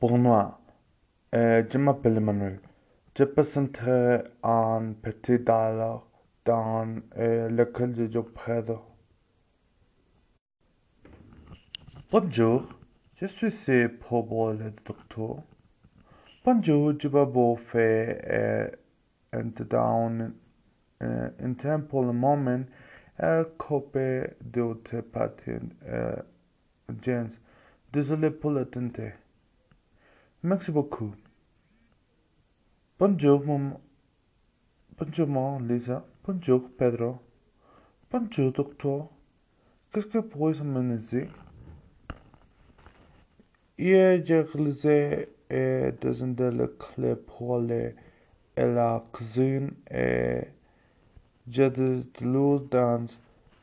Pour moi, euh, je m'appelle Emmanuel. Je présenterai un petit dialogue dans euh, lequel je prête. Bonjour, je suis ici pour voir le docteur. Bonjour, je vais vous faire euh, un down euh, un temps pour le moment. Euh, copie de votre patient, euh, James. Désolé pour l'attente. Merci beaucoup. Bonjour, maman. Bonjour, maman, Lisa. Bonjour, Pedro. Bonjour, docteur. Qu'est-ce que pourrais-je m'amener Hier, j'ai réalisé et descendu le clé pour aller à la cuisine et j'ai de l'eau dans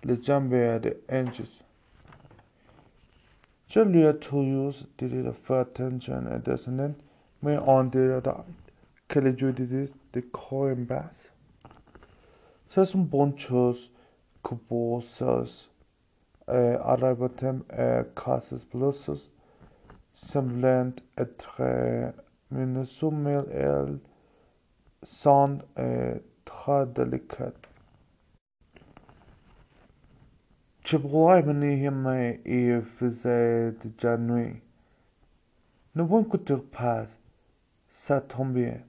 le jambier de Angus. Je Cellular did affect tension and descendant, men on their diet, Caligiurides, the Coimbras. 세순 본처스 kubosos arrivatem et casus plusus semblant être minusum el sont très delicate Je pourrais venir mais il faisait déjà nuit. Ne inquiétez pas, ça tombe bien.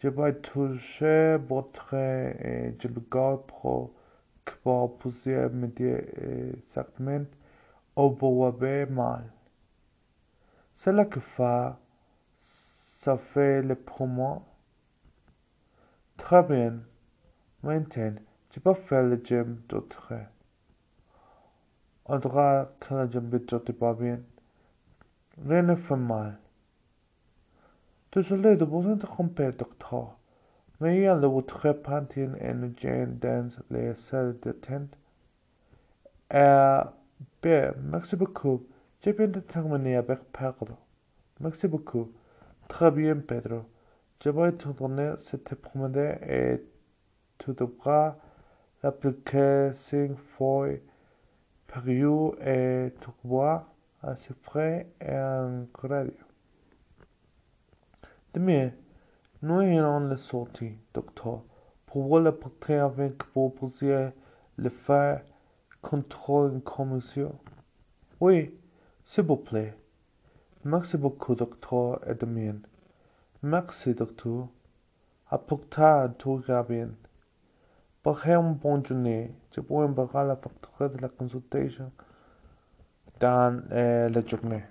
Je vais toucher votre et je le garde pour que puissiez me dire exactement où vous avez mal. C'est là que fa, ça fait le pour moi. Très bien. Maintenant, je peux faire le gym d'autre. On dirait que le gym ne pas bien. Rien ne fait mal. Désolé de vous interrompre, docteur, mais il y a le votre pantine et une gêne dans les salles de tente. Eh bien, merci beaucoup. Je viens de terminer avec Pedro. Merci beaucoup. Très bien, Pedro. Je vais te donner cette promenade et tu devras l'appliquer cinq fois par jour et tu vois assez frais et un crédit. Demain, nous irons le sortir, docteur, pour voir le portrait avec vous puissiez le faire contrôle en commission. Oui, s'il vous plaît. Merci beaucoup, docteur Edmund. Merci, docteur. À plus tard, tout ira bien. Une bonne journée. Je vous enverrai la facture de la consultation dans euh, la journée.